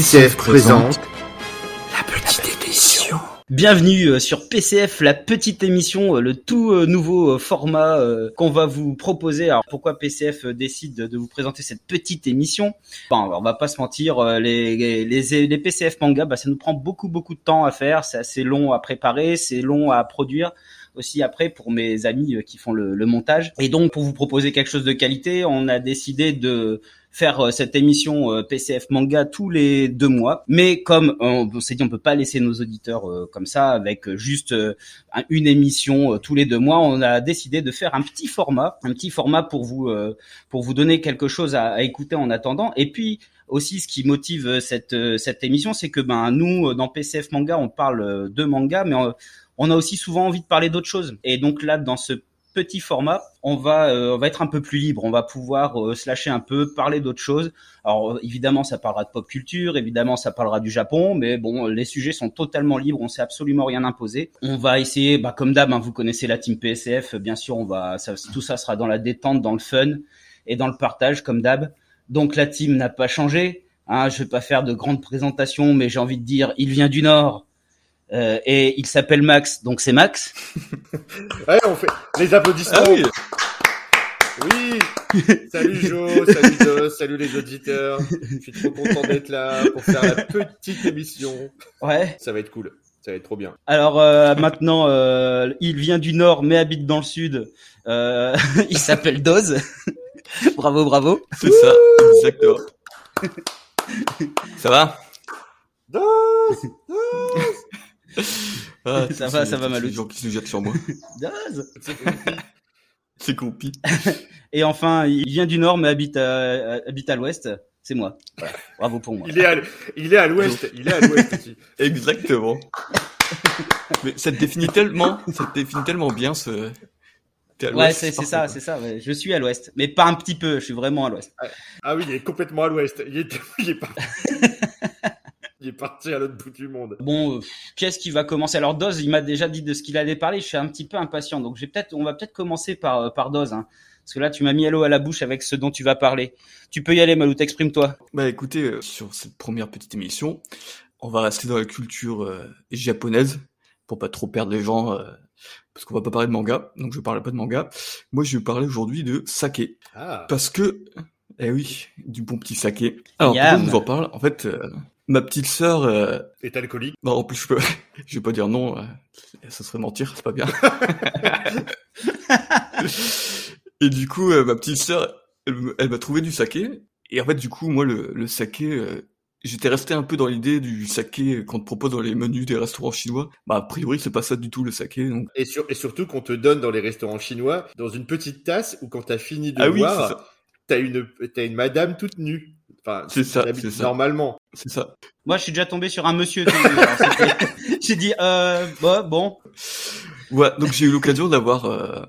PCF présente la petite émission. Bienvenue euh, sur PCF, la petite émission, euh, le tout euh, nouveau format qu'on va vous proposer. Alors pourquoi PCF décide de vous présenter cette petite émission? Enfin, on va pas se mentir, les, les, les PCF manga, bah, ça nous prend beaucoup beaucoup de temps à faire, c'est assez long à préparer, c'est long à produire aussi après pour mes amis qui font le, le, montage. Et donc pour vous proposer quelque chose de qualité, on a décidé de faire euh, cette émission euh, PCF manga tous les deux mois. Mais comme on, s'est dit, on peut pas laisser nos auditeurs euh, comme ça avec juste une émission tous les deux mois. On a décidé de faire un petit format, un petit format pour vous pour vous donner quelque chose à, à écouter en attendant. Et puis aussi ce qui motive cette cette émission, c'est que ben nous dans PCF manga, on parle de manga, mais on, on a aussi souvent envie de parler d'autres choses. Et donc là, dans ce petit format, on va euh, on va être un peu plus libre, on va pouvoir euh, se lâcher un peu, parler d'autres choses. Alors évidemment, ça parlera de pop culture, évidemment, ça parlera du Japon, mais bon, les sujets sont totalement libres, on s'est absolument rien imposé. On va essayer, bah, comme d'hab, hein, vous connaissez la team PSF, bien sûr, on va ça, tout ça sera dans la détente, dans le fun et dans le partage, comme d'hab. Donc la team n'a pas changé. Hein, je vais pas faire de grandes présentations, mais j'ai envie de dire, il vient du Nord, euh, et il s'appelle Max, donc c'est Max. ouais, on fait les applaudissements. Ah oui. oui. Salut Jo, salut Dos, salut les auditeurs. Je suis trop content d'être là pour faire la petite émission. Ouais. Ça va être cool. Ça va être trop bien. Alors euh, maintenant, euh, il vient du nord mais habite dans le sud. Euh, il s'appelle Doz. bravo, bravo. C'est ça, exactement. ça va? Doz, Doz ah, ça va, ça va mal. Les gens qui se jettent sur moi. C'est compi. Et enfin, il vient du nord mais habite à, habite à l'ouest. C'est moi. Voilà. Bravo pour moi. Il est à, il est à l'ouest. Il est à l'ouest aussi. Exactement. mais ça te définit tellement, ça te définit tellement bien ce. Ouais, c'est ça, c'est ça. Ouais. Je suis à l'ouest, mais pas un petit peu. Je suis vraiment à l'ouest. Ah oui, il est complètement à l'ouest. Il est, il est pas. Il est parti à l'autre bout du monde. Bon, euh, qu'est-ce qui va commencer? Alors Doz, il m'a déjà dit de ce qu'il allait parler. Je suis un petit peu impatient, donc j'ai peut-être, on va peut-être commencer par euh, par Doz, hein, parce que là tu m'as mis à l'eau à la bouche avec ce dont tu vas parler. Tu peux y aller, Malou, exprime-toi. Bah écoutez, euh, sur cette première petite émission, on va rester dans la culture japonaise pour pas trop perdre les gens. parce qu'on va pas parler de manga, donc je parle pas de manga. Moi, je vais parler aujourd'hui de saké. Ah. Parce que, eh oui, du bon petit saké. Alors, pourquoi je vous en parle? En fait, Ma petite sœur euh... est alcoolique. Non, en plus je peux, je vais pas dire non, euh... ça serait mentir, c'est pas bien. et du coup, euh, ma petite sœur, elle, m'a trouvé du saké. Et en fait, du coup, moi, le, le saké, euh, j'étais resté un peu dans l'idée du saké qu'on te propose dans les menus des restaurants chinois. Bah, a priori, c'est pas ça du tout le saké. Donc... Et, sur, et surtout qu'on te donne dans les restaurants chinois dans une petite tasse où quand t'as fini de ah boire, oui, t'as une, t'as une madame toute nue. Enfin, c'est ça, c'est ça. Normalement. C'est ça. Moi, je suis déjà tombé sur un monsieur. j'ai dit, euh, bah, bon. Ouais, donc j'ai eu l'occasion d'avoir euh,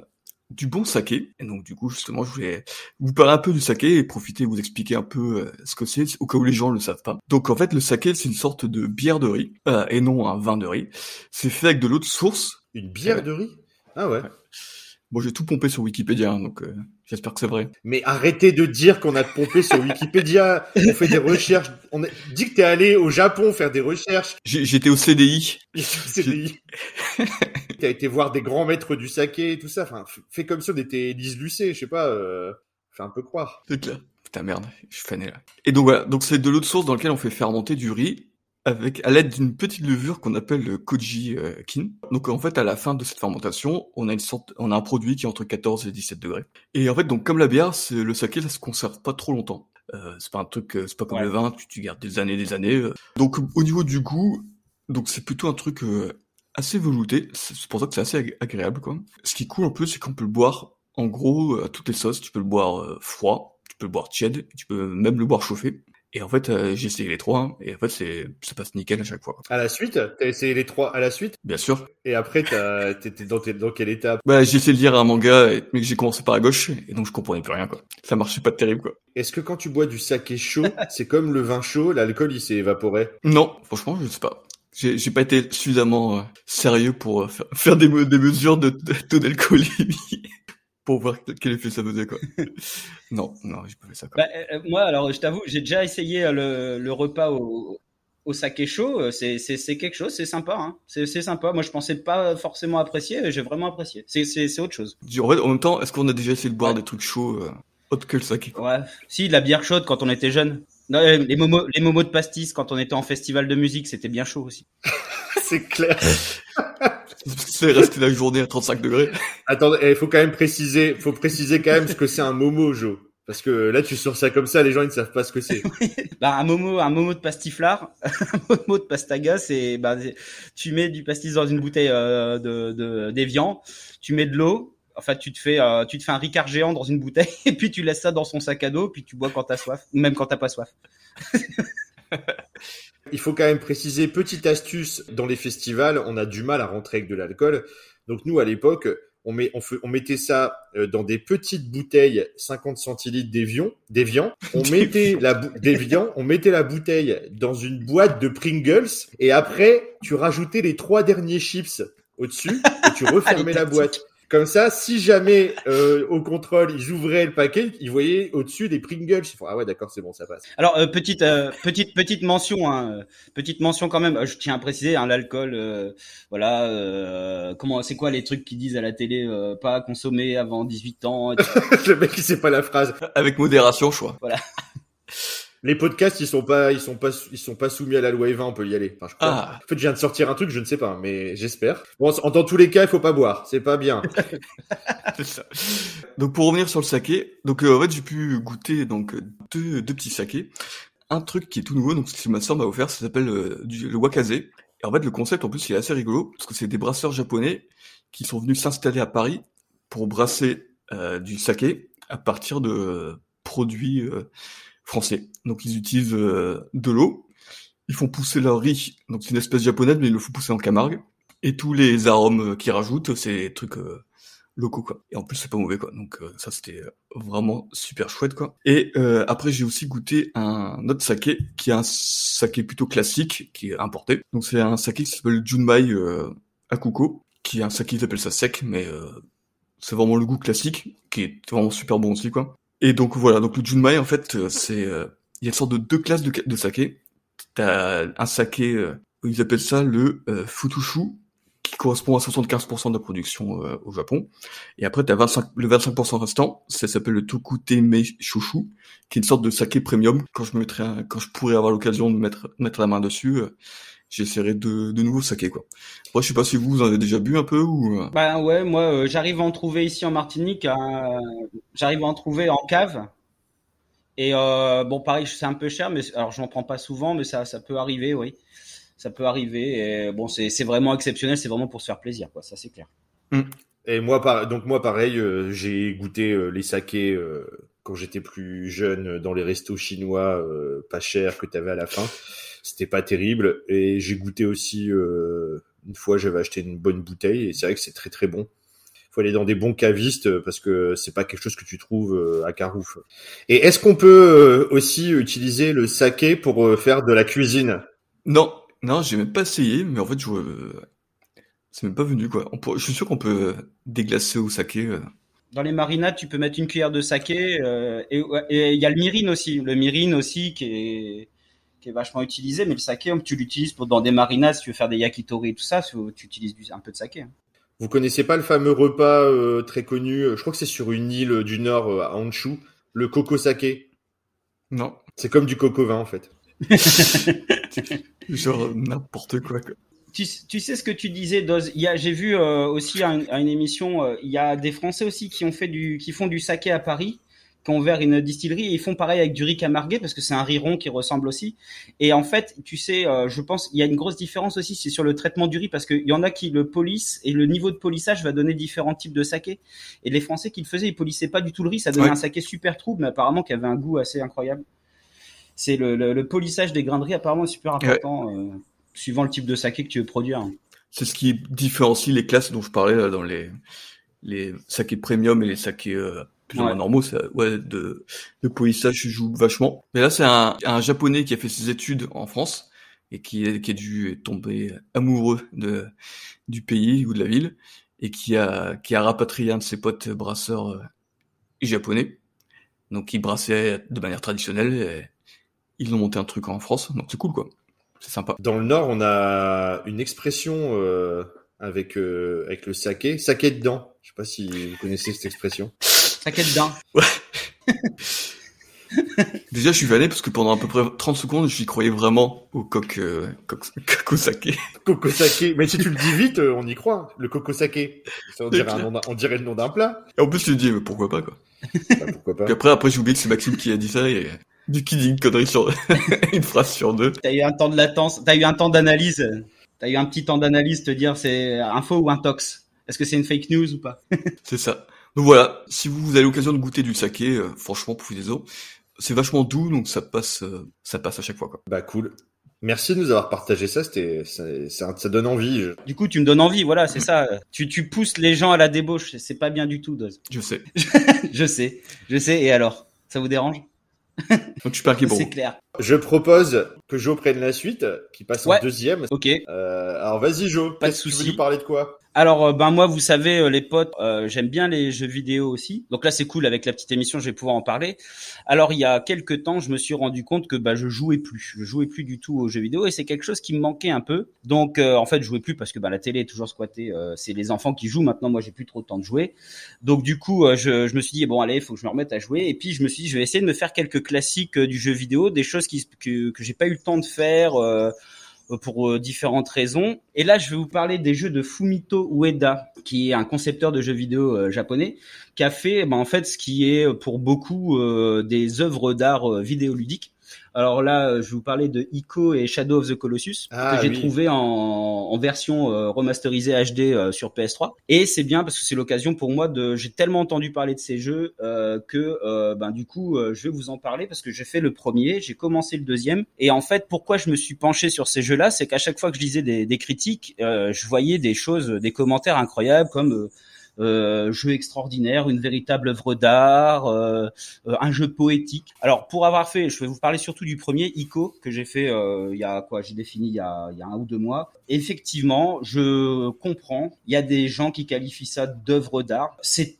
du bon saké. Et donc, du coup, justement, je voulais vous parler un peu du saké et profiter vous expliquer un peu euh, ce que c'est, au cas où les gens ne le savent pas. Donc, en fait, le saké, c'est une sorte de bière de riz, euh, et non un vin de riz. C'est fait avec de l'eau de source. Une bière de riz? Ah ouais. Bon, j'ai tout pompé sur Wikipédia, hein, donc euh, j'espère que c'est vrai. Mais arrêtez de dire qu'on a pompé sur Wikipédia. On fait des recherches. On a... dit que t'es allé au Japon faire des recherches. J'étais au CDI. CDI. T'as été voir des grands maîtres du saké et tout ça. Enfin, fais comme si on était Elise Lucet, je sais pas. Euh... Fais un peu croire. C'est clair. Putain merde, je suis fané là. Et donc voilà, donc c'est de l'eau de source dans laquelle on fait fermenter du riz avec à l'aide d'une petite levure qu'on appelle le koji euh, kin. Donc en fait à la fin de cette fermentation, on a une sorte on a un produit qui est entre 14 et 17 degrés. Et en fait donc comme la bière, c'est le saké ça se conserve pas trop longtemps. Euh, c'est pas un truc c'est pas comme Ouais. le vin, tu, tu gardes des années des années. euh. Donc au niveau du goût, donc c'est plutôt un truc euh, assez velouté, c'est pour ça que c'est assez ag- agréable quoi. Ce qui est cool en plus c'est qu'on peut le boire en gros à toutes les sauces, tu peux le boire euh, froid, tu peux le boire tiède, tu peux même le boire chauffé. Et en fait, euh, j'ai essayé les trois, hein, et en fait, c'est, ça passe nickel à chaque fois. À la suite, t'as essayé les trois à la suite, Bien sûr. et après t'as, t'étais dans, t'es- dans quelle étape? Bah, j'ai essayé de lire un manga, mais que j'ai commencé par la gauche, et donc je comprenais plus rien, quoi. Ça marchait pas de terrible, quoi. Est-ce que quand tu bois du saké chaud, c'est comme le vin chaud, l'alcool il s'est évaporé? Non, franchement, je sais pas. J'ai, j'ai pas été suffisamment euh, sérieux pour euh, faire, faire des, me- des mesures de, de taux d'alcoolémie. pour voir quel effet ça faisait quoi. non, non, j'ai pas fait ça. Quoi. Bah, euh, moi, alors, je t'avoue, j'ai déjà essayé euh, le, le repas au, au saké chaud. Euh, c'est c'est quelque chose, c'est sympa. Hein. C'est sympa. Moi, je pensais pas forcément apprécier, j'ai vraiment apprécié. C'est c'est autre chose. En, en même temps, est-ce qu'on a déjà essayé de boire des trucs chauds euh, autres que le saké. Ouais. Si, de la bière chaude quand on était jeune. les momos, les momos de pastis quand on était en festival de musique, c'était bien chaud aussi. c'est clair. c'est resté la journée à 35 degrés. Attends, il eh, faut quand même préciser, faut préciser quand même ce que c'est un momo, Joe. Parce que là, tu sors ça comme ça, les gens ils ne savent pas ce que c'est. bah, un momo, un momo de pastiflard, un momo de pastaga, c'est bah, tu mets du pastis dans une bouteille euh, de, de d'évian, tu mets de l'eau, enfin tu te fais euh, tu te fais un ricard géant dans une bouteille et puis tu laisses ça dans son sac à dos, puis tu bois quand t'as soif, ou même quand t'as pas soif. Il faut quand même préciser, petite astuce, dans les festivals, on a du mal à rentrer avec de l'alcool. Donc nous, à l'époque, on, met, on, mettait ça euh, dans des petites bouteilles 50 centilitres d'évian, d'évian. On mettait la d'évian, on mettait la bouteille dans une boîte de Pringles et après tu rajoutais les trois derniers chips au-dessus et tu refermais la boîte. Comme ça, si jamais euh, au contrôle ils ouvraient le paquet, ils voyaient au-dessus des Pringles. Ils font ah ouais d'accord c'est bon ça passe. Alors euh, petite euh, petite petite mention, hein, petite mention quand même. Je tiens à préciser hein, l'alcool, voilà. comment c'est quoi les trucs qu'ils disent à la télé Pas consommer avant 18 ans. le mec il sait pas la phrase. Avec modération, je crois. Voilà. Les podcasts, ils sont pas, ils sont pas, ils sont pas soumis à la loi E20, on peut y aller. Enfin, je crois. Ah. En fait, je viens de sortir un truc, je ne sais pas, mais j'espère. Bon, en, dans tous les cas, il faut pas boire, c'est pas bien. ça. Donc pour revenir sur le saké, donc euh, en fait j'ai pu goûter donc deux, deux petits sakés. Un truc qui est tout nouveau, donc ce que ma soeur m'a offert, ça s'appelle euh, le wakaze. Et en fait le concept en plus il est assez rigolo parce que c'est des brasseurs japonais qui sont venus s'installer à Paris pour brasser euh, du saké à partir de produits français. Donc ils utilisent euh, de l'eau, ils font pousser leur riz, donc c'est une espèce japonaise, mais ils le font pousser en Camargue. Et tous les arômes qu'ils rajoutent, c'est des trucs euh, locaux quoi. Et en plus c'est pas mauvais quoi. Donc euh, ça c'était vraiment super chouette quoi. Et après j'ai aussi goûté un autre saké qui est un saké plutôt classique qui est importé. Donc c'est un saké qui s'appelle Junmai Akuko, qui est un saké qui s'appelle ça sec, mais c'est vraiment le goût classique qui est vraiment super bon aussi quoi. Et donc voilà, donc le Junmai en fait, euh, c'est euh, il y a une sorte de deux classes de, de saké. T'as un saké, euh, ils appellent ça le futushu, qui correspond à 75% de la production au Japon. Et après, t'as 25, le 25% restant, ça s'appelle le Tokuteme Shushu, qui est une sorte de saké premium. Quand je me mettrai, quand je pourrais avoir l'occasion de mettre mettre la main dessus, j'essaierai de, de nouveaux sakés quoi. Moi je sais pas si vous, en avez déjà bu un peu ou. Bah ouais, moi euh, j'arrive à en trouver ici en Martinique, hein, j'arrive à en trouver en cave. Et euh, bon pareil, c'est un peu cher, mais alors je n'en prends pas souvent, mais ça ça peut arriver, oui, ça peut arriver. Et bon c'est vraiment exceptionnel, c'est vraiment pour se faire plaisir quoi, ça c'est clair. Mm. Et moi, par... donc moi, pareil, euh, j'ai goûté les sakés quand j'étais plus jeune dans les restos chinois pas chers que tu avais à la fin c'était pas terrible. Et j'ai goûté aussi euh, une fois, j'avais acheté une bonne bouteille et c'est vrai que c'est très très bon. Il faut aller dans des bons cavistes parce que c'est pas quelque chose que tu trouves euh, à Carouf. Et est-ce qu'on peut euh, aussi utiliser le saké pour faire de la cuisine? Non, non, j'ai même pas essayé, mais en fait, je c'est même pas venu quoi. Je suis sûr qu'on peut déglacer au saké. Dans les marinades, tu peux mettre une cuillère de saké et il y a le mirin aussi, le mirin aussi qui est qui est vachement utilisé, mais le saké, tu l'utilises pour dans des marinades, si tu veux faire des yakitori et tout ça, tu utilises un peu de saké. Hein. Vous connaissez pas le fameux repas euh, très connu, euh, je crois que c'est sur une île du Nord euh, à Honshu, le coco saké? Non. C'est comme du coco vin en fait. Genre n'importe quoi. Tu, sais ce que tu disais, Doz? j'ai vu aussi à une, émission, il y a des Français aussi qui ont fait du, qui font du saké à Paris qui ont ouvert une distillerie et ils font pareil avec du riz camarguais parce que c'est un riz rond qui ressemble aussi. Et en fait, tu sais, euh, je pense il y a une grosse différence aussi, c'est sur le traitement du riz parce qu'il y en a qui le polissent et le niveau de polissage va donner différents types de saké. Et les Français qui le faisaient, ils polissaient pas du tout le riz, ça donnait un saké super trouble, mais apparemment qui avait un goût assez incroyable. C'est le, le, polissage des grains de riz apparemment super important euh, suivant le type de saké que tu veux produire. C'est ce qui différencie les classes dont je parlais là, dans les les sakés premium et les sakés euh, plus ou moins normaux, ça, ouais, de, de polissage joue vachement. Mais là, c'est un, un japonais qui a fait ses études en France et qui, qui a dû tomber amoureux de, du pays ou de la ville et qui a qui a rapatrié un de ses potes brasseurs euh, japonais. Donc ils brassaient de manière traditionnelle. Et ils ont monté un truc en France, donc c'est cool quoi. C'est sympa. Dans le Nord, on a une expression euh, avec euh, avec le saké, saké dedans. Je sais pas si vous connaissez cette expression. Saké dedans. Déjà, je suis vanné parce que pendant à peu près 30 secondes, j'y croyais vraiment au coq, euh, coq. Coco saké. Mais si tu le dis vite, euh, on y croit. Le coco saké. Ça, on, dirait un nom d'un- on dirait le nom d'un plat. Et en plus, je me dis, mais pourquoi pas, quoi. Bah, pourquoi pas. Puis après, après, j'ai oublié que c'est Maxime qui a dit ça et du qui dit une connerie sur, une phrase sur deux. T'as eu un temps de latence, t'as eu un temps d'analyse, t'as eu un petit temps d'analyse, te dire c'est un faux ou un tox. Est-ce que c'est une fake news ou pas? C'est ça. Donc voilà, si vous avez l'occasion de goûter du saké, euh, franchement, profitez-en. C'est vachement doux, donc ça passe, euh, ça passe à chaque fois, quoi. Bah cool. Merci de nous avoir partagé ça. C'était, ça, ça, ça donne envie. Je- Du coup, tu me donnes envie, voilà, c'est ça. Tu, tu pousses les gens à la débauche, c'est pas bien du tout, Doz. Je sais. je sais, je sais. Et alors, ça vous dérange? Donc je suis pas inquiet pour C'est clair. Je propose que Joe prenne la suite, qui passe Ouais. en deuxième. Ok. Euh, alors vas-y Joe. Pas de que tu souci. veux nous parler de quoi? Alors, euh, ben moi, vous savez, euh, les potes, euh, j'aime bien les jeux vidéo aussi. Donc là, c'est cool avec la petite émission, je vais pouvoir en parler. Alors, il y a quelques temps, je me suis rendu compte que bah, je jouais plus, je jouais plus du tout aux jeux vidéo, et c'est quelque chose qui me manquait un peu. Donc, euh, en fait, je jouais plus parce que bah, la télé est toujours squattée. euh, c'est les enfants qui jouent maintenant. Moi, j'ai plus trop de temps de jouer. Donc, du coup, euh, je, je me suis dit bon, allez, il faut que je me remette à jouer. Et puis, je me suis dit, je vais essayer de me faire quelques classiques du jeu vidéo, des choses qui, que que j'ai pas eu le temps de faire. Euh, pour euh, différentes raisons. Et là, je vais vous parler des jeux de Fumito Ueda, qui est un concepteur de jeux vidéo euh, japonais, qui a fait ben, en fait ce qui est pour beaucoup des œuvres d'art vidéoludiques. Alors là, euh, je vous parler de Ico et Shadow of the Colossus Ah, que j'ai oui. trouvé en, en version euh, remasterisée HD euh, sur PS3. Et c'est bien parce que c'est l'occasion pour moi de. J'ai tellement entendu parler de ces jeux euh, que ben du coup je vais vous en parler parce que j'ai fait le premier, j'ai commencé le deuxième. Et en fait, pourquoi je me suis penché sur ces jeux-là, c'est qu'à chaque fois que je lisais des, des critiques, je voyais des choses, des commentaires incroyables comme jeu extraordinaire, une véritable œuvre d'art, euh, euh, un jeu poétique. Alors pour avoir fait, je vais vous parler surtout du premier Ico que j'ai fait euh, il y a quoi, j'ai défini il y a, il y a un ou deux mois. Effectivement, je comprends. Il y a des gens qui qualifient ça d'œuvre d'art. C'est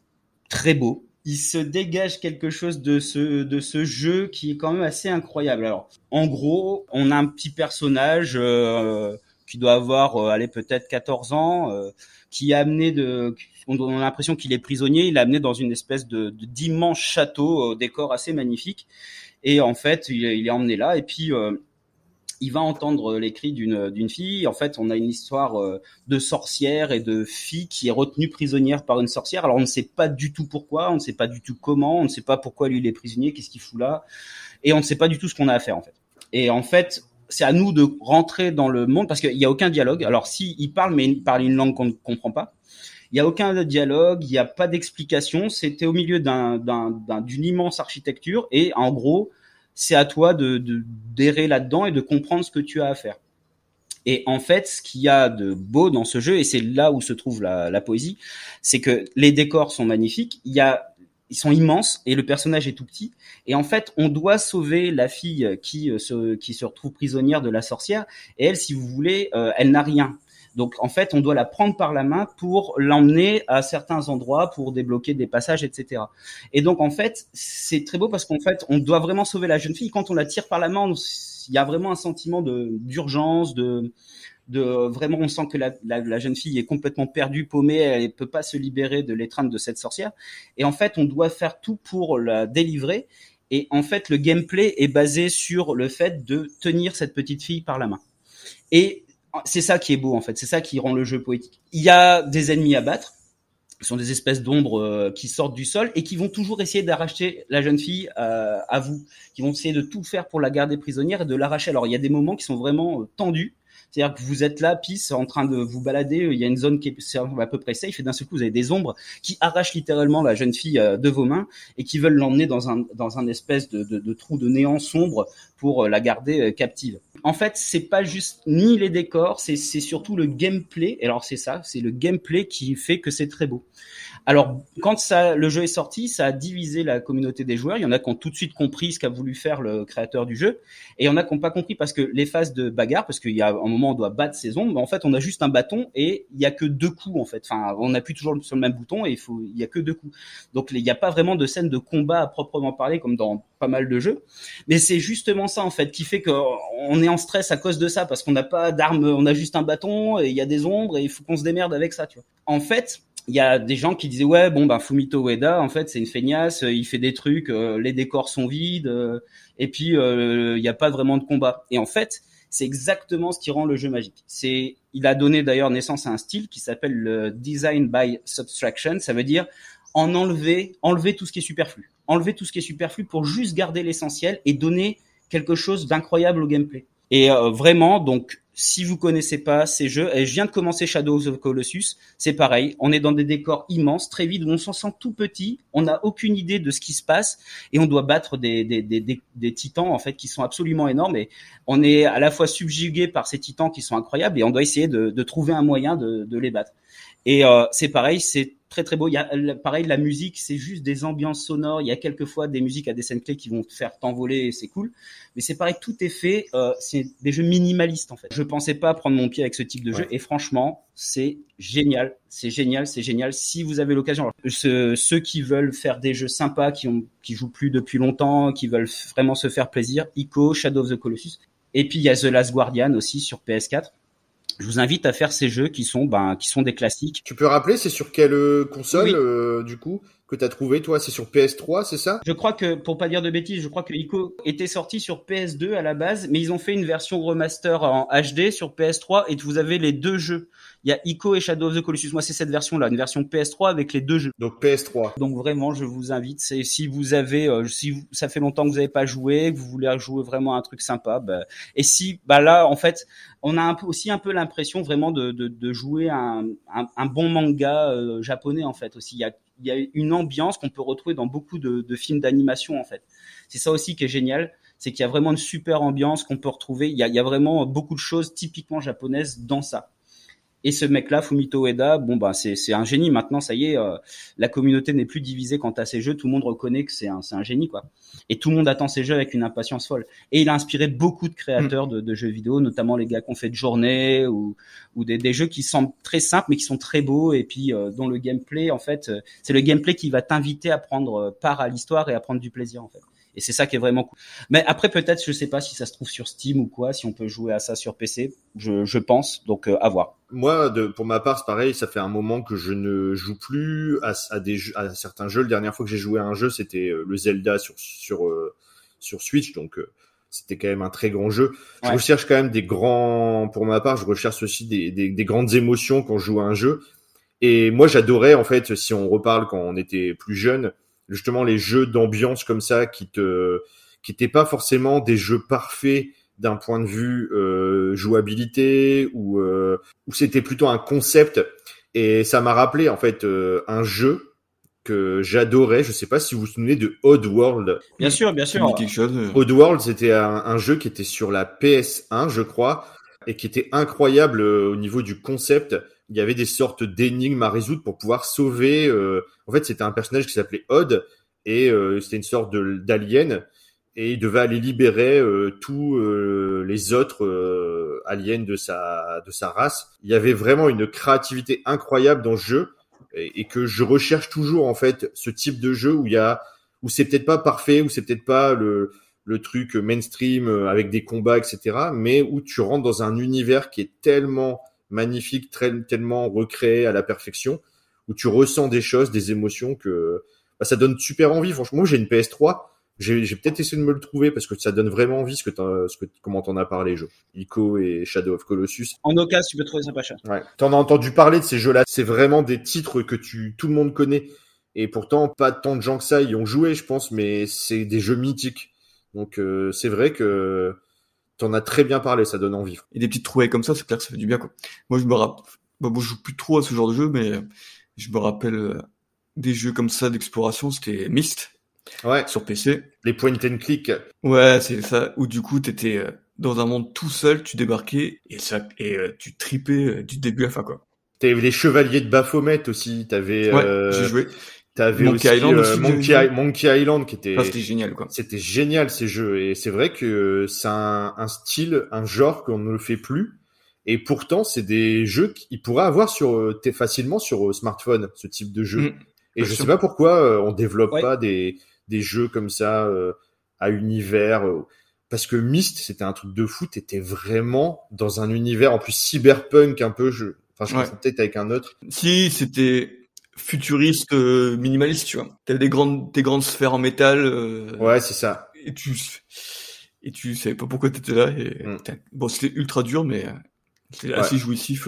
très beau. Il se dégage quelque chose de ce de ce jeu qui est quand même assez incroyable. Alors en gros, on a un petit personnage. Euh, qui doit avoir, euh, peut-être 14 ans, euh, qui est amené de, on, a l'impression qu'il est prisonnier, il est amené dans une espèce de d'immense château au décor assez magnifique. Et en fait, il, est- emmené là, et puis euh, il va entendre les cris d'une fille. En fait, on a une histoire euh, de sorcière et de fille qui est retenue prisonnière par une sorcière. Alors on ne sait pas du tout pourquoi, on ne sait pas du tout comment, on ne sait pas pourquoi lui il est prisonnier, qu'est-ce qu'il fout là, et on ne sait pas du tout ce qu'on a à faire en fait. Et en fait, c'est à nous de rentrer dans le monde parce qu'il n'y a aucun dialogue. Alors si parle, mais il parle une langue qu'on ne comprend pas. Il n'y a aucun dialogue, il n'y a pas d'explication. C'était au milieu d'un, d'un, d'un- d'une immense architecture et en gros, c'est à toi de, de d'errer là-dedans et de comprendre ce que tu as à faire. Et en fait, ce qu'il y a de beau dans ce jeu, et c'est là où se trouve la, la poésie, c'est que les décors sont magnifiques. Il y a, ils sont immenses et le personnage est tout petit. Et en fait, on doit sauver la fille qui euh, se, qui se retrouve prisonnière de la sorcière. Et elle, si vous voulez, euh, elle n'a rien. Donc en fait, on doit la prendre par la main pour l'emmener à certains endroits pour débloquer des passages, etc. Et donc en fait, c'est très beau parce qu'en fait, on doit vraiment sauver la jeune fille. Quand on la tire par la main, on- il y a vraiment un sentiment d'urgence, de vraiment, on sent que la, jeune fille est complètement perdue, paumée, elle ne peut pas se libérer de l'étreinte de cette sorcière. Et en fait, on doit faire tout pour la délivrer. Et en fait, le gameplay est basé sur le fait de tenir cette petite fille par la main. Et c'est ça qui est beau en fait, c'est ça qui rend le jeu poétique. Il y a des ennemis à battre, sont des espèces d'ombres euh, qui sortent du sol et qui vont toujours essayer d'arracher la jeune fille euh, à vous, qui vont essayer de tout faire pour la garder prisonnière et de l'arracher. Alors il y a des moments qui sont vraiment euh, tendus, c'est-à-dire que vous êtes là, pisse, en train de vous balader, il y a une zone qui est à peu près safe et d'un seul coup vous avez des ombres qui arrachent littéralement la jeune fille de vos mains et qui veulent l'emmener dans un dans un espèce de, trou de néant sombre pour la garder captive. En fait, c'est pas juste ni les décors, c'est surtout le gameplay. Et alors c'est ça, c'est le gameplay qui fait que c'est très beau. Alors, quand ça, le jeu est sorti, ça a divisé la communauté des joueurs. Il y en a qui ont tout de suite compris ce qu'a voulu faire le créateur du jeu, et il y en a qui n'ont pas compris parce que les phases de bagarre, parce qu'il y a un moment où on doit battre ses ombres, mais en fait, on a juste un bâton et il y a que deux coups en fait. Enfin, on appuie toujours sur le même bouton et il faut, il y a que deux coups. Donc, il n'y a pas vraiment de scène de combat à proprement parler comme dans pas mal de jeux. Mais c'est justement ça en fait qui fait qu'on est en stress à cause de ça parce qu'on n'a pas d'armes, on a juste un bâton et il y a des ombres et il faut qu'on se démerde avec ça. Tu. En fait, il y a des gens qui disaient ouais bon ben Fumito Ueda en fait c'est une feignasse, il fait des trucs, euh, les décors sont vides euh, et puis euh, il n'y a pas vraiment de combat. Et en fait c'est exactement ce qui rend le jeu magique. C'est il a donné d'ailleurs naissance à un style qui s'appelle le design by subtraction. Ça veut dire en enlever enlever tout ce qui est superflu, enlever tout ce qui est superflu pour juste garder l'essentiel et donner quelque chose d'incroyable au gameplay. Et vraiment donc si vous connaissez pas ces jeux, et je viens de commencer Shadows of Colossus, c'est pareil, on est dans des décors immenses, très vite, où on s'en sent tout petit, on n'a aucune idée de ce qui se passe, et on doit battre des, des, des, des, titans, en fait, qui sont absolument énormes, et on est à la fois subjugué par ces titans qui sont incroyables, et on doit essayer de, de trouver un moyen de, de les battre. Et euh, c'est pareil, c'est très très beau. Il y a pareil la musique, c'est juste des ambiances sonores. Il y a quelquefois des musiques à des scènes clés qui vont te faire t'envoler, c'est cool. Mais c'est pareil, tout est fait. Euh, c'est des jeux minimalistes en fait. Je pensais pas prendre mon pied avec ce type de jeu et franchement, c'est génial, c'est génial, c'est génial. Si vous avez l'occasion, ceux, ceux qui veulent faire des jeux sympas, qui ont qui jouent plus depuis longtemps, qui veulent vraiment se faire plaisir, Ico, Shadow of the Colossus. Et puis il y a The Last Guardian aussi sur PS4 je vous invite à faire ces jeux qui sont ben qui sont des classiques. Tu peux rappeler c'est sur quelle euh, console euh, du coup que tu as trouvé toi? C'est sur PS3, c'est ça? Je crois que pour pas dire de bêtises, je crois que Ico était sorti sur PS2 à la base, mais ils ont fait une version remaster en HD sur PS3 et vous avez les deux jeux il y a Ico et Shadow of the Colossus. Moi, c'est cette version-là, une version PS3 avec les deux jeux. Donc PS3. Donc vraiment, je vous invite. C'est si vous avez, euh, si ça fait longtemps que vous n'avez pas joué, que vous voulez jouer vraiment un truc sympa, bah, et si, bah là, en fait, on a un peu, aussi un peu l'impression vraiment de, de, de jouer un, un, un, bon manga euh, japonais en fait. Aussi, il y a, il y a une ambiance qu'on peut retrouver dans beaucoup de, de films d'animation en fait. C'est ça aussi qui est génial c'est qu'il y a vraiment une super ambiance qu'on peut retrouver. Il y, a, il y a, vraiment beaucoup de choses typiquement japonaises dans ça. Et ce mec-là, Fumito Ueda, bon bah c'est c'est un génie. Maintenant, ça y est, euh, la communauté n'est plus divisée quant à ses jeux. Tout le monde reconnaît que c'est un c'est un génie quoi. Et tout le monde attend ses jeux avec une impatience folle. Et il a inspiré beaucoup de créateurs de, de, jeux vidéo, notamment les gars qui ont fait de journée ou ou des, des jeux qui semblent très simples mais qui sont très beaux et puis euh, dont le gameplay en fait, euh, c'est le gameplay qui va t'inviter à prendre part à l'histoire et à prendre du plaisir en fait. Et c'est ça qui est vraiment cool. Mais après, peut-être, je sais pas si ça se trouve sur Steam ou quoi, si on peut jouer à ça sur PC. Je, je pense. Donc, euh, à voir. Moi, de, pour ma part, c'est pareil. Ça fait un moment que je ne joue plus à, à des à certains jeux. La dernière fois que j'ai joué à un jeu, c'était euh, le Zelda sur sur euh, sur Switch. Donc, c'était quand même un très grand jeu. Je recherche quand même des grands. Pour ma part, je recherche aussi des, des, des grandes émotions quand je joue à un jeu. Et moi, j'adorais en fait, si on reparle quand on était plus jeune, justement les jeux d'ambiance comme ça qui te qui n'étaient pas forcément des jeux parfaits d'un point de vue euh, jouabilité ou euh, ou c'était plutôt un concept et ça m'a rappelé en fait euh, un jeu que j'adorais. Je sais pas si vous vous souvenez de Odd World. Bien sûr, bien sûr. Quelque chose. Odd World, c'était un, un, jeu qui était sur la PS1, je crois, et qui était incroyable au niveau du concept il y avait des sortes d'énigmes à résoudre pour pouvoir sauver. Euh, en fait, c'était un personnage qui s'appelait Odd et euh, c'était une sorte d'alien et il devait aller libérer euh, tous euh, les autres euh, aliens de sa de sa race. Il y avait vraiment une créativité incroyable dans ce jeu et, et, que je recherche toujours en fait ce type de jeu où il y a où c'est peut-être pas parfait, où c'est peut-être pas le le truc mainstream avec des combats etc. Mais où tu rentres dans un univers qui est tellement magnifique, très, tellement recréé à la perfection, où tu ressens des choses, des émotions que bah, ça donne super envie. Franchement, j'ai une PS3. J'ai peut-être essayé de me le trouver parce que ça donne vraiment envie ce que, ce que comment t'en as parlé, jeu. Ico et Shadow of Colossus. En occasion, tu peux trouver ça pas cher. Ouais. T'en as entendu parler de ces jeux-là. C'est vraiment des titres que tu, tout le monde connaît. Et pourtant, pas tant de gens que ça y ont joué, je pense, mais c'est des jeux mythiques. Donc, euh, c'est vrai que T'en as très bien parlé, ça donne envie. Et des petites trouvailles comme ça, c'est clair que ça fait du bien, quoi. Moi, je me rappelle, bah, bon, je joue plus trop à ce genre de jeu, mais je me rappelle euh, des jeux comme ça d'exploration, c'était Myst. Ouais. Sur PC. Les point and click. Ouais, c'est ça. Où du coup, t'étais euh, dans un monde tout seul, tu débarquais et ça et euh, tu tripais euh, du début à la fin quoi. T'avais les chevaliers de Baphomet aussi. T'avais. Ouais, euh, j'ai joué. T'avais Monkey aussi, Island euh, aussi, Monkey, Island qui était. C'était génial quoi. C'était génial ces jeux et c'est vrai que c'est un, un style, un genre qu'on ne le fait plus. Et pourtant, c'est des jeux qu'ils pourraient avoir sur euh, facilement sur euh, smartphone, ce type de jeu. Mm. Et je sûr. sais pas pourquoi euh, on développe Ouais. pas des des jeux comme ça euh, à univers. euh, parce que Myst, c'était un truc de fou. T'étais vraiment dans un univers en plus cyberpunk un peu. Je, enfin, je Ouais. peut-être avec un autre. Si c'était futuriste minimaliste, tu vois. T'as des grandes, des grandes sphères en métal. Ouais, c'est ça. Et tu, et tu savais pas pourquoi t'étais là. Bon, c'était ultra dur, mais c'était assez jouissif.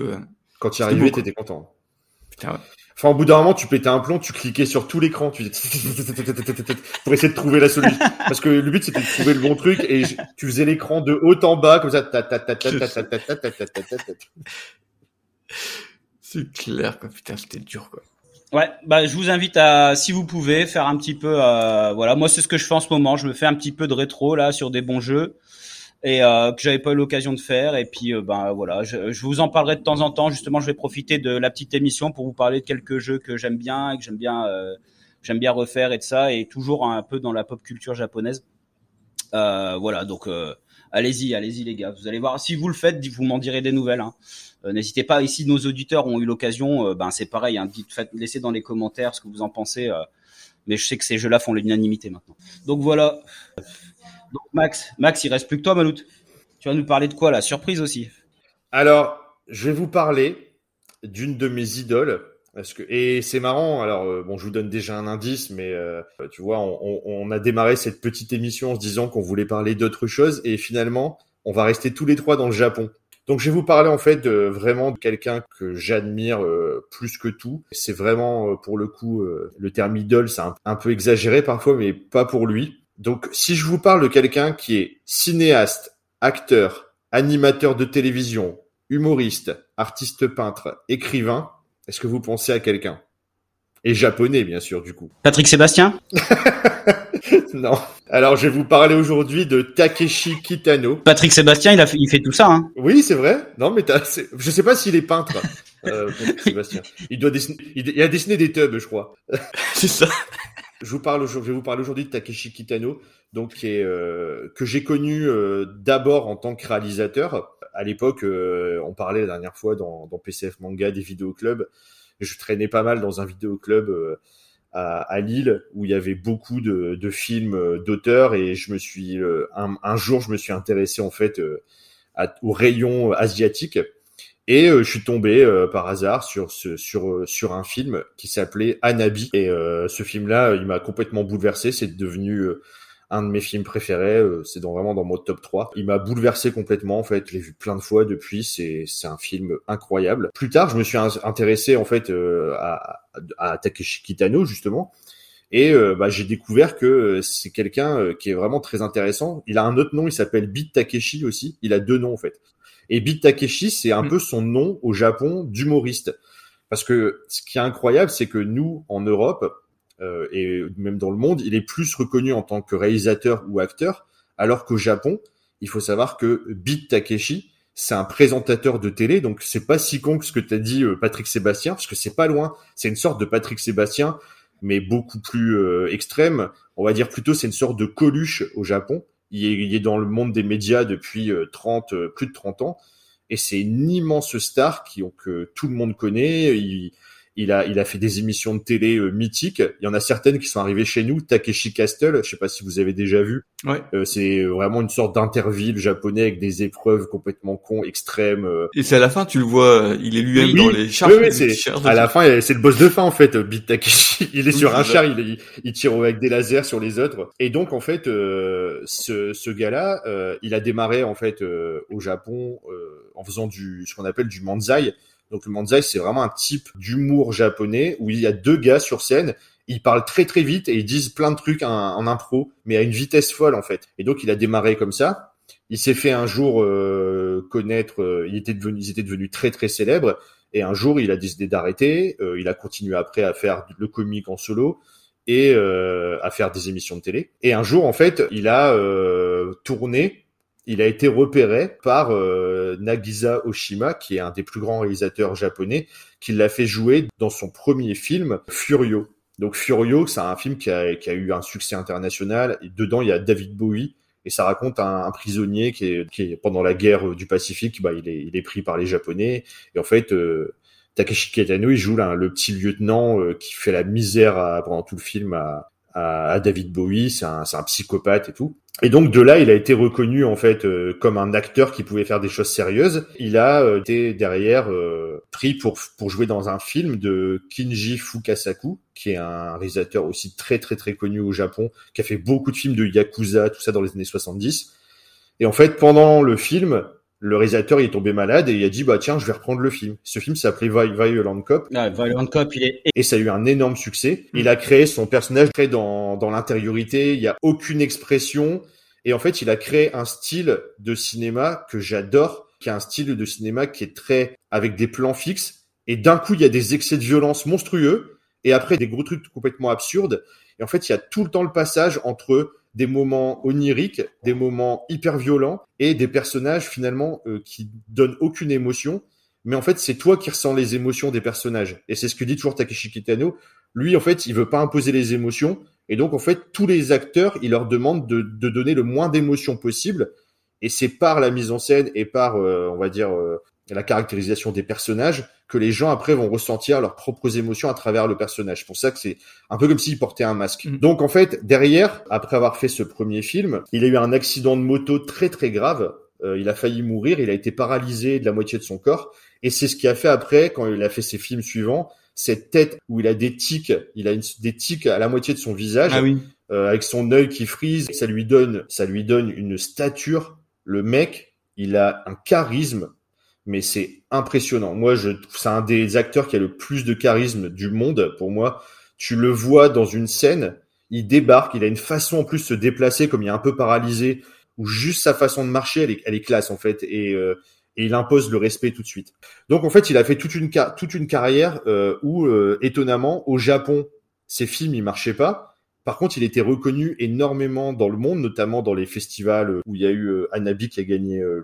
Quand tu arrivais, t'étais content. Putain, ouais. Enfin, au bout d'un moment, tu pétais un plomb, tu cliquais sur tout l'écran, tu pour essayer de trouver la solution. Parce que le but, c'était de trouver le bon truc et tu faisais l'écran de haut en bas, comme ça. C'est clair, quoi. Putain, c'était dur, quoi. Ouais, bah je vous invite à, si vous pouvez, faire un petit peu, euh, voilà, moi c'est ce que je fais en ce moment. Je me fais un petit peu de rétro là sur des bons jeux et euh, que j'avais pas eu l'occasion de faire. Et puis, euh, ben voilà, je, je vous en parlerai de temps en temps. Justement, je vais profiter de la petite émission pour vous parler de quelques jeux que j'aime bien et que j'aime bien, euh, j'aime bien refaire et de ça, et toujours un peu dans la pop culture japonaise. Euh, voilà, donc allez-y, allez-y les gars. Vous allez voir. Si vous le faites, vous m'en direz des nouvelles. Hein. Euh, N'hésitez pas. Ici, nos auditeurs ont eu l'occasion. euh, ben c'est pareil. Hein, faites, laissez dans les commentaires ce que vous en pensez. euh, mais je sais que ces jeux-là font l'unanimité maintenant. Donc voilà. Max, Max, il reste plus que toi, Malout. Tu vas nous parler de quoi là? Surprise aussi. Alors, je vais vous parler d'une de mes idoles. Et c'est marrant. Alors bon, je vous donne déjà un indice, mais tu vois, on, on- on a démarré cette petite émission en se disant qu'on voulait parler d'autre chose, et finalement, on va rester tous les trois dans le Japon. Donc, je vais vous parler en fait de vraiment de quelqu'un que j'admire euh, plus que tout. C'est vraiment euh, pour le coup euh, le terme idole, c'est un, un peu exagéré parfois, mais pas pour lui. Donc, si je vous parle de quelqu'un qui est cinéaste, acteur, animateur de télévision, humoriste, artiste peintre, écrivain, est-ce que vous pensez à quelqu'un? Et japonais, bien sûr, du coup. Patrick Sébastien. non. Alors, je vais vous parler aujourd'hui de Takeshi Kitano. Patrick Sébastien, il a fait, il fait tout ça. Hein. Oui, c'est vrai. Non, mais je sais pas s'il est peintre, euh, Patrick Sébastien. Il doit dessiner, il, a dessiné des tubs, je crois. C'est ça. Je vous parle, aujourd'hui- je vais vous parler aujourd'hui de Takeshi Kitano, donc qui est, euh, que j'ai connu euh, d'abord en tant que réalisateur. À l'époque, euh, on parlait la dernière fois dans, dans PCF Manga des vidéoclubs. Je traînais pas mal dans un vidéoclub euh, à, Lille où il y avait beaucoup de, films euh, d'auteurs. Et je me suis euh, un, jour je me suis intéressé en fait au rayon asiatique. Et je suis tombé par hasard sur sur sur un film qui s'appelait Anabi et ce film là il m'a complètement bouleversé. C'est devenu un de mes films préférés euh, c'est dans vraiment dans mon top 3 il m'a bouleversé complètement en fait je l'ai vu plein de fois depuis c'est c'est un film incroyable plus tard je me suis in- intéressé en fait euh, à, à Takeshi Kitano justement et euh, bah, j'ai découvert que c'est quelqu'un qui est vraiment très intéressant. Il a un autre nom, il s'appelle Beat Takeshi aussi. Il a deux noms en fait. Et Beat Takeshi, c'est un Mm. peu son nom au Japon d'humoriste. Parce que ce qui est incroyable, c'est que nous, en Europe, euh, et même dans le monde, il est plus reconnu en tant que réalisateur ou acteur, alors qu'au Japon, il faut savoir que Beat Takeshi, c'est un présentateur de télé, donc c'est pas si con que ce que t'as dit euh, Patrick Sébastien, parce que c'est pas loin. C'est une sorte de Patrick Sébastien, mais beaucoup plus euh, extrême. On va dire plutôt c'est une sorte de Coluche au Japon. Il est, dans le monde des médias depuis euh, 30, euh, plus de 30 ans. Et c'est une immense star qui, que tout le monde connaît. Il a, il a fait des émissions de télé euh, mythiques. Il y en a certaines qui sont arrivées chez nous. Takeshi Castle, je sais pas si vous avez déjà vu. Ouais. Euh, c'est vraiment une sorte d'interville japonais avec des épreuves complètement cons, extrêmes. euh, Et c'est à la fin, tu le vois, euh, il est lui-même oui, dans les chars. oui, oui, c'est à la fin, euh, c'est le boss de fin en fait, euh, Beat Takeshi. Il est Oui, sur un char, il, il, il tire avec des lasers sur les autres. Et donc en fait, euh, ce, ce gars-là, euh, il a démarré en fait euh, au Japon euh, en faisant du ce qu'on appelle du manzai. Donc le manzai, c'est vraiment un type d'humour japonais où il y a deux gars sur scène. Ils parlent très très vite et ils disent plein de trucs en, impro, mais à une vitesse folle en fait. Et donc il a démarré comme ça. Il s'est fait un jour euh, connaître. euh, il était devenu, ils étaient devenus très très célèbres. Et un jour, il a décidé d'arrêter. Euh, il a continué après à faire le comique en solo et euh, à faire des émissions de télé. Et un jour, en fait, il a euh, tourné il a été repéré par euh, Nagisa Oshima, qui est un des plus grands réalisateurs japonais, qui l'a fait jouer dans son premier film, Furio. Donc Furio, c'est un film qui a, qui a, eu un succès international. Et dedans, il y a David Bowie. Et ça raconte un, un prisonnier qui est, qui est, pendant la guerre du Pacifique, bah, il, est, il est pris par les Japonais. Et en fait, euh, Takeshi Kitano, il joue là, le petit lieutenant euh, qui fait la misère à, pendant tout le film à, à, David Bowie. C'est un, un psychopathe et tout. Et donc de là, il a été reconnu en fait euh, comme un acteur qui pouvait faire des choses sérieuses. Il a euh, été derrière euh, pris pour pour jouer dans un film de Kinji Fukasaku, qui est un réalisateur aussi très très très connu au Japon, qui a fait beaucoup de films de yakuza, tout ça dans les années 70. Et en fait, pendant le film, le réalisateur il est tombé malade et il a dit bah tiens je vais reprendre le film. Ce film s'appelait Violent Cop. Ah, Violent Cop il est et ça a eu un énorme succès. Il a créé son personnage très dans dans l'intériorité. Il y a aucune expression et en fait il a créé un style de cinéma que j'adore, qui est un style de cinéma qui est très avec des plans fixes et d'un coup il y a des excès de violence monstrueux et après des gros trucs complètement absurdes. Et en fait il y a tout le temps le passage entre des moments oniriques, des moments hyper violents et des personnages finalement euh, qui donnent aucune émotion. Mais en fait, c'est toi qui ressens les émotions des personnages. Et c'est ce que dit toujours Takeshi Kitano. Lui, en fait, il veut pas imposer les émotions. Et donc, en fait, tous les acteurs, il leur demande de, de donner le moins d'émotions possible. Et c'est par la mise en scène et par, euh, on va dire, euh, la caractérisation des personnages que les gens après vont ressentir leurs propres émotions à travers le personnage. C'est pour ça que c'est un peu comme s'il portait un masque. Mm. Donc en fait, derrière, après avoir fait ce premier film, il a eu un accident de moto très très grave. Euh, il a failli mourir, il a été paralysé de la moitié de son corps. Et c'est ce qui a fait après, quand il a fait ses films suivants, cette tête où il a des tics, il a une, des tics à la moitié de son visage, ah oui. euh, avec son œil qui frise, ça lui donne, ça lui donne une stature. Le mec, il a un charisme mais c'est impressionnant. Moi, je c'est un des acteurs qui a le plus de charisme du monde pour moi. Tu le vois dans une scène, il débarque, il a une façon en plus de se déplacer comme il est un peu paralysé, ou juste sa façon de marcher, elle est, elle est classe en fait, et, euh, et il impose le respect tout de suite. Donc en fait, il a fait toute une carrière euh, où euh, étonnamment au Japon, ses films ils marchaient pas par contre, il était reconnu énormément dans le monde, notamment dans les festivals où il y a eu euh, Anabi qui a gagné euh,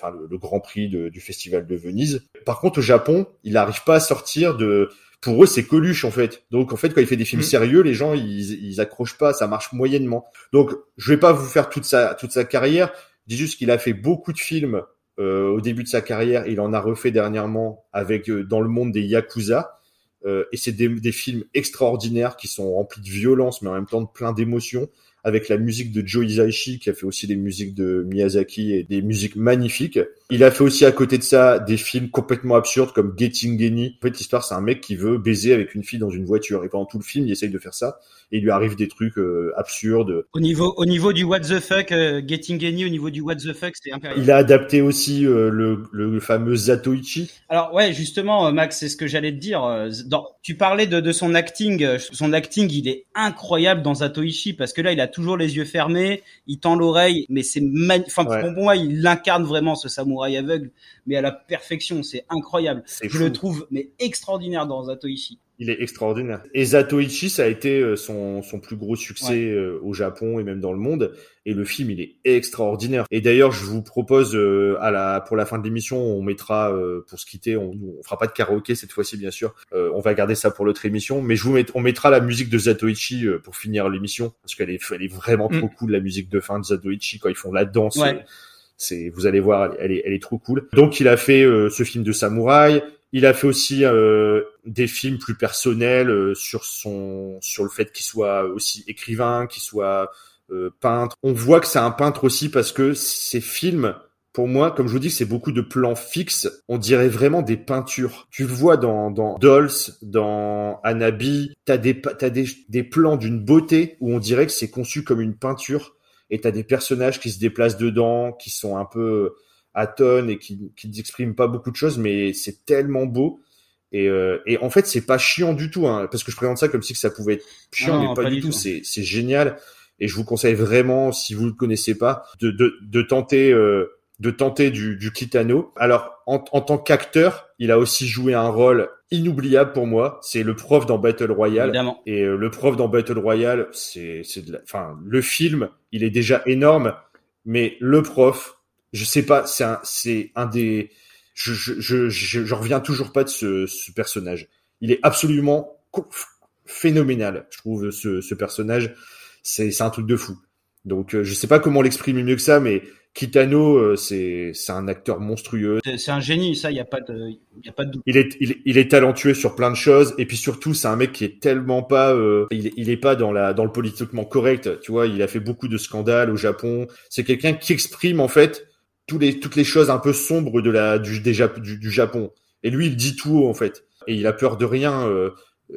enfin, le, grand prix du festival de Venise. Par contre, au Japon, il n'arrive pas à sortir de. Pour eux, c'est Coluche en fait. Donc en fait, quand il fait des films mm. sérieux, les gens ils, ils accrochent pas, ça marche moyennement. Donc je vais pas vous faire toute sa toute sa carrière. Je dis juste qu'il a fait beaucoup de films euh, au début de sa carrière. Il en a refait dernièrement avec dans le monde des yakuza. Euh, et c'est des, films extraordinaires qui sont remplis de violence, mais en même temps de plein d'émotions avec la musique de Joe Hisaishi qui a fait aussi des musiques de Miyazaki et des musiques magnifiques. Il a fait aussi à côté de ça des films complètement absurdes comme Getting Genie. En fait, l'histoire c'est un mec qui veut baiser avec une fille dans une voiture et pendant tout le film, il essaye de faire ça et il lui arrive des trucs euh, absurdes. Au niveau au niveau du what the fuck euh, Getting Genie au niveau du what the fuck, c'était impérial. Il a adapté aussi euh, le, le fameux Zatoichi. Alors ouais, justement Max, c'est ce que j'allais te dire. Dans, tu parlais de, de son acting, son acting, il est incroyable dans Zatoichi parce que là, il a toujours les yeux fermés, il tend l'oreille, mais c'est enfin pour moi, il incarne vraiment ce samouraï aveugle, mais à la perfection, c'est incroyable. Je le trouve mais extraordinaire dans Zatoichi. Il est extraordinaire. Et Zatoichi, ça a été euh, son, son plus gros succès euh, au Japon et même dans le monde. Et le film, il est extraordinaire. Et d'ailleurs, je vous propose euh, à la pour la fin de l'émission, on mettra pour se quitter, on, on fera pas de karaoké cette fois-ci, bien sûr. on va garder ça pour l'autre émission, mais je vous met, on mettra la musique de Zatoichi pour finir l'émission parce qu'elle est, elle est vraiment trop mm. cool la musique de fin de Zatoichi quand ils font la danse. C'est, vous allez voir, elle est, elle est trop cool. Donc, il a fait ce film de samouraï. Il a fait aussi euh, des films plus personnels euh, sur son sur le fait qu'il soit aussi écrivain, qu'il soit euh, peintre. On voit que c'est un peintre aussi parce que ces films, pour moi, comme je vous dis, c'est beaucoup de plans fixes. On dirait vraiment des peintures. Tu vois dans dans Dolls, dans Anabi, t'as des t'as des des plans d'une beauté où on dirait que c'est conçu comme une peinture. Et t'as des personnages qui se déplacent dedans, qui sont un peu à tonnes et qui qui n'exprime pas beaucoup de choses, mais c'est tellement beau. Et, euh, et en fait, c'est pas chiant du tout, hein, parce que je présente ça comme si que ça pouvait être chiant, mais pas, du tout. C'est c'est génial. Et je vous conseille vraiment, si vous le connaissez pas, de de, de tenter euh, de tenter du, du Kitano. Alors, en, en tant qu'acteur, il a aussi joué un rôle inoubliable pour moi. C'est le prof dans Battle Royale. Évidemment. Et euh, le prof dans Battle Royale, c'est, c'est de la... enfin, le film, il est déjà énorme, mais le prof, je sais pas, c'est un, c'est un des, je, je, je, je, reviens toujours pas de ce, ce personnage. Il est absolument phénoménal, je trouve ce, ce personnage. C'est, c'est un truc de fou. Donc, euh, je sais pas comment l'exprimer mieux que ça, mais Kitano, euh, c'est, c'est un acteur monstrueux. C'est- un génie, ça, il y a pas de, y a pas de doute. Il est, il, il est talentueux sur plein de choses, et puis surtout, c'est un mec qui est tellement pas, euh, il, il est pas dans la, dans le politiquement correct. Tu vois, il a fait beaucoup de scandales au Japon. C'est quelqu'un qui exprime en fait tous les, toutes les choses un peu sombres de la, du, des du, du Japon. Et lui, il dit tout en fait, et il a peur de rien. euh,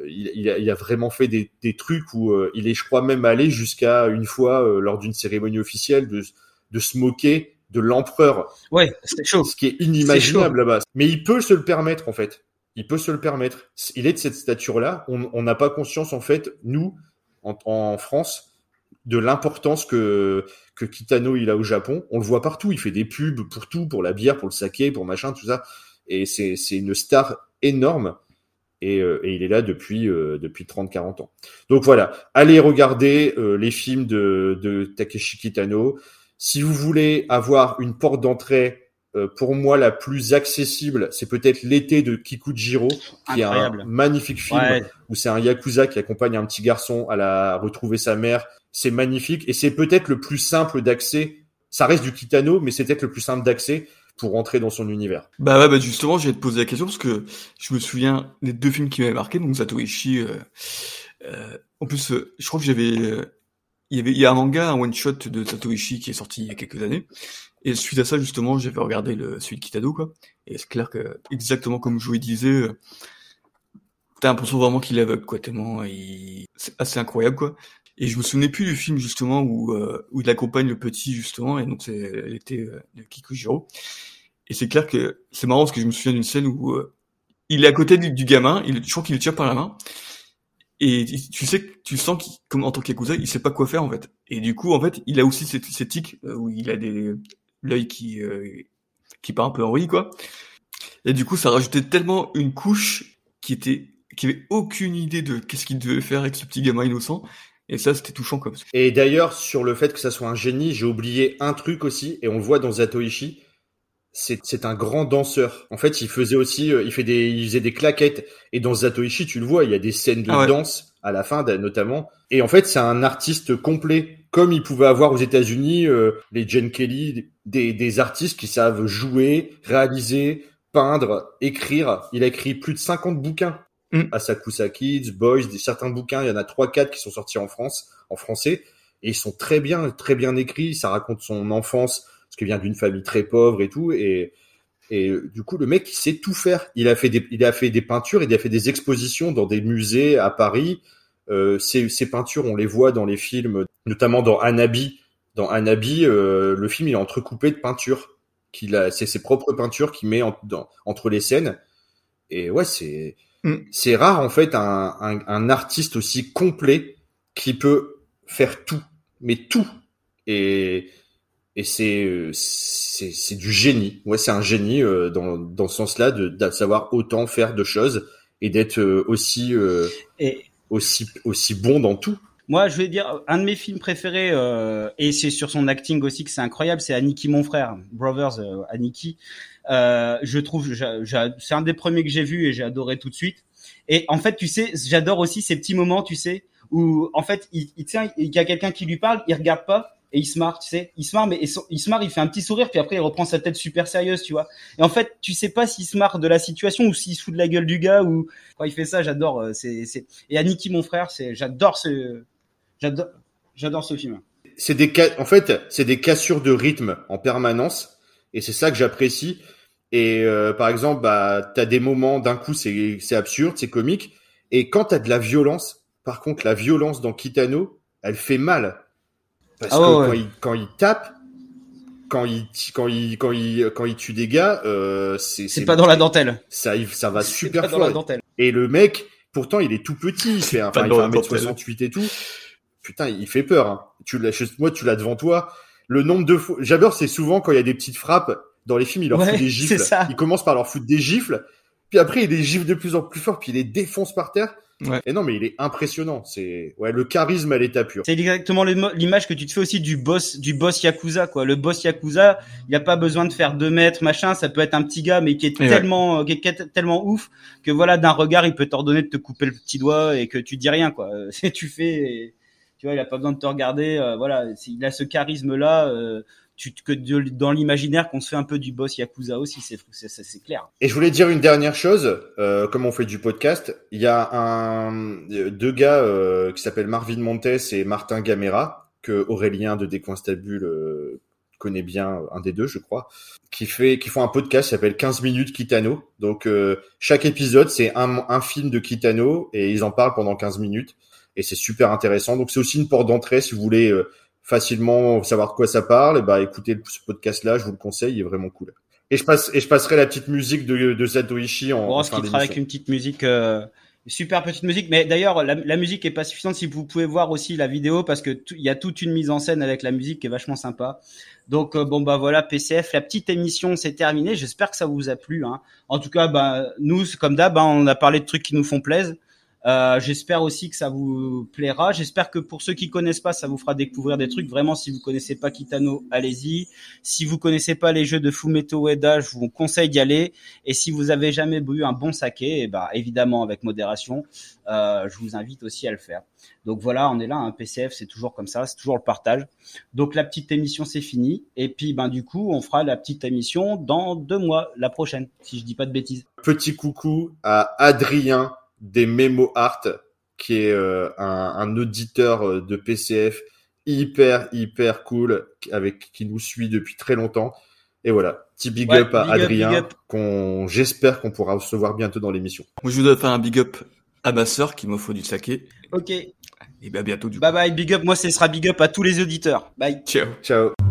il, il a, il a vraiment fait des, des trucs où euh, il est, je crois, même allé jusqu'à une fois euh, lors d'une cérémonie officielle de, de se moquer de l'empereur Ouais, c'était chaud. ce qui est inimaginable là-bas. Mais il peut se le permettre en fait. Il peut se le permettre. Il est de cette stature-là. On n'a pas conscience en fait, nous, en, en France, de l'importance que que Kitano il a au Japon. On le voit partout. Il fait des pubs pour tout, pour la bière, pour le saké, pour machin, tout ça. Et c'est c'est une star énorme. Et, euh, et il est là depuis euh, depuis 30-40 ans. Donc voilà, allez regarder euh, les films de, de Takeshi Kitano. Si vous voulez avoir une porte d'entrée euh, pour moi la plus accessible, c'est peut-être l'été de Kikujiro, qui est un magnifique film Ouais, où c'est un yakuza qui accompagne un petit garçon à la à retrouver sa mère. C'est magnifique et c'est peut-être le plus simple d'accès. Ça reste du Kitano, mais c'est peut-être le plus simple d'accès pour rentrer dans son univers. Bah ouais, bah justement, j'ai te poser la question parce que je me souviens des deux films qui m'avaient marqué, donc Zatoichi. Euh, euh, en plus, euh, je crois que j'avais, euh, il y avait, il y a un manga, un one shot de Zatoichi qui est sorti il y a quelques années. Et suite à ça, justement, j'avais regardé le celui de Kitado, quoi. Et c'est clair que exactement comme Joey disait, euh, t'as l'impression vraiment qu'il est aveugle, quoi. Tellement, il... c'est assez incroyable, quoi. Et je me souvenais plus du film justement où euh, où il accompagne le petit justement, et donc c'est l'été euh, de Kikujiro. Et c'est clair que c'est marrant parce que je me souviens d'une scène où euh, il est à côté du, gamin, il, je crois qu'il le tient par la main, et tu sais, tu sens qu'il, comme en tant qu'akusa, il sait pas quoi faire en fait. Et du coup, en fait, il a aussi cette, cette tic euh, où il a des l'œil qui euh, qui part un peu en vrille quoi. Et du coup, ça rajoutait tellement une couche qui était qui avait aucune idée de qu'est-ce qu'il devait faire avec ce petit gamin innocent. Et ça, c'était touchant que- Et d'ailleurs, sur le fait que ça soit un génie, j'ai oublié un truc aussi, et on le voit dans Zatoichi. C'est, c'est un grand danseur. En fait, il faisait aussi, euh, il fait des, il faisait des claquettes. Et dans Zatoichi, tu le vois, il y a des scènes de Ah ouais. danse à la fin, notamment. Et en fait, c'est un artiste complet, comme il pouvait avoir aux États-Unis euh, les Jen Kelly, des, des artistes qui savent jouer, réaliser, peindre, écrire. Il a écrit plus de 50 bouquins. Mm. Asakusa Kids, Boys, des, certains bouquins, il y en a trois, quatre qui sont sortis en France, en français, et ils sont très bien, très bien écrits. Ça raconte son enfance, parce qu'il vient d'une famille très pauvre et tout, et et du coup, le mec, il sait tout faire. Il a fait des, il a fait des peintures, il a fait des expositions dans des musées à Paris. Euh, ces, ces peintures, on les voit dans les films, notamment dans Anabi. Dans Anabi, euh, le film, il est entrecoupé de peintures. Qu'il a, c'est ses propres peintures qu'il met en- dans- entre les scènes. Et ouais, c'est, Mm. c'est rare en fait un, un, un artiste aussi complet qui peut faire tout, mais tout. Et et c'est euh, c'est c'est du génie. Ouais, c'est un génie euh, dans dans ce sens-là de, de savoir autant faire de choses et d'être euh, aussi euh, Et aussi aussi bon dans tout. moi, je vais dire, un de mes films préférés, euh, et c'est sur son acting aussi que c'est incroyable, c'est Aniki mon frère, Brothers euh, Aniki. Euh, je trouve, c'est un des premiers que j'ai vu et j'ai adoré tout de suite. Et en fait, tu sais, j'adore aussi ces petits moments, tu sais, où en fait, il, il tient, il y a quelqu'un qui lui parle, il regarde pas et il se marre, tu sais, il se marre, mais il se marre, il fait un petit sourire, puis après il reprend sa tête super sérieuse, tu vois. Et en fait, tu sais pas s'il se marre de la situation ou s'il se fout de la gueule du gars ou quand il fait ça, j'adore. euh. Et Aniki mon frère, c'est, j'adore ce, film. C'est des en fait, c'est des cassures de rythme en permanence et c'est ça que j'apprécie. Et euh, par exemple, bah t'as des moments d'un coup c'est c'est absurde, c'est comique et quand t'as de la violence, par contre la violence dans Kitano, elle fait mal parce Ah que ouais, quand il quand il tape quand il quand il quand il quand il tue des gars, euh, c'est C'est pas dans la dentelle. ça ça va super pas dans la fort. dentelle. Et le mec, pourtant, il est tout petit. Il fait, enfin, il la dentelle. 1m68 et tout. Putain, il fait peur. Hein. Tu l'as, moi, tu l'as devant toi. Le nombre de fois, j'adore, c'est souvent quand il y a des petites frappes dans les films, il leur Ouais, fout des c'est gifles. ça. Il commence par leur foutre des gifles. Puis après, il les gifle de plus en plus fort, puis il les défonce par terre. Ouais. Et non, mais il est impressionnant. C'est ouais, le charisme à l'état pur. C'est exactement l'image que tu te fais aussi du boss, du boss yakuza quoi. Le boss yakuza, il a pas besoin de faire deux mètres machin. Ça peut être un petit gars mais qui est Et tellement, euh, qui est- tellement ouf que voilà d'un regard il peut t'ordonner de te couper le petit doigt et que tu dis rien quoi. Euh, C'est tu fais, et, tu vois, il a pas besoin de te regarder. euh, voilà, il a ce charisme là. Tu, que de- dans l'imaginaire qu'on se fait un peu du boss yakuza aussi. C'est clair. Et je voulais dire une dernière chose, euh, comme on fait du podcast, il y a un deux gars euh, qui s'appellent Marvin Montes et Martin Gamera que Aurélien de Décoinstabule euh, connaît bien, un des deux je crois, qui fait qui font un podcast qui s'appelle 15 minutes Kitano. Donc euh, chaque épisode c'est un, un film de Kitano et ils en parlent pendant 15 minutes et c'est super intéressant. Donc c'est aussi une porte d'entrée si vous voulez euh, facilement savoir de quoi ça parle, et bah écoutez ce podcast là, je vous le conseille, il est vraiment cool. Et je passe et je passerai la petite musique de, de Satoichi en, On en se fin quittera avec une petite musique, euh, super petite musique. Mais d'ailleurs, la, la musique est pas suffisante. Si vous pouvez voir aussi la vidéo, parce que il y a toute une mise en scène avec la musique qui est vachement sympa. Donc euh, bon bah voilà, PCF, la petite émission c'est terminé. J'espère que ça vous a plu. Hein. En tout cas, bah nous, comme d'hab, hein, on a parlé de trucs qui nous font plaisir. Euh, j'espère aussi que ça vous plaira. J'espère que pour ceux qui connaissent pas, ça vous fera découvrir des trucs. Vraiment, si vous connaissez pas Kitano, allez-y. Si vous connaissez pas les jeux de Fumeto Ueda, je vous conseille d'y aller. Et si vous avez jamais bu un bon saké, eh ben, évidemment avec modération, euh, je vous invite aussi à le faire. Donc voilà, on est là, un PCF, c'est toujours comme ça, c'est toujours le partage. Donc la petite émission, c'est fini. Et puis, ben du coup, on fera la petite émission dans deux mois, la prochaine, si je dis pas de bêtises. Petit coucou à Adrien des Memo Art, qui est euh, un, un auditeur euh, de PCF hyper hyper cool, avec qui nous suit depuis très longtemps. Et voilà, petit big Ouais, up à big Adrien, qu'on j'espère qu'on pourra recevoir bientôt dans l'émission. Moi, je voudrais faire un big up à ma sœur qui m'offre du saké. Ok, Et ben, à bientôt, du coup. bye bye, big up. Moi, ce sera big up à tous les auditeurs. Bye. Ciao. Ciao.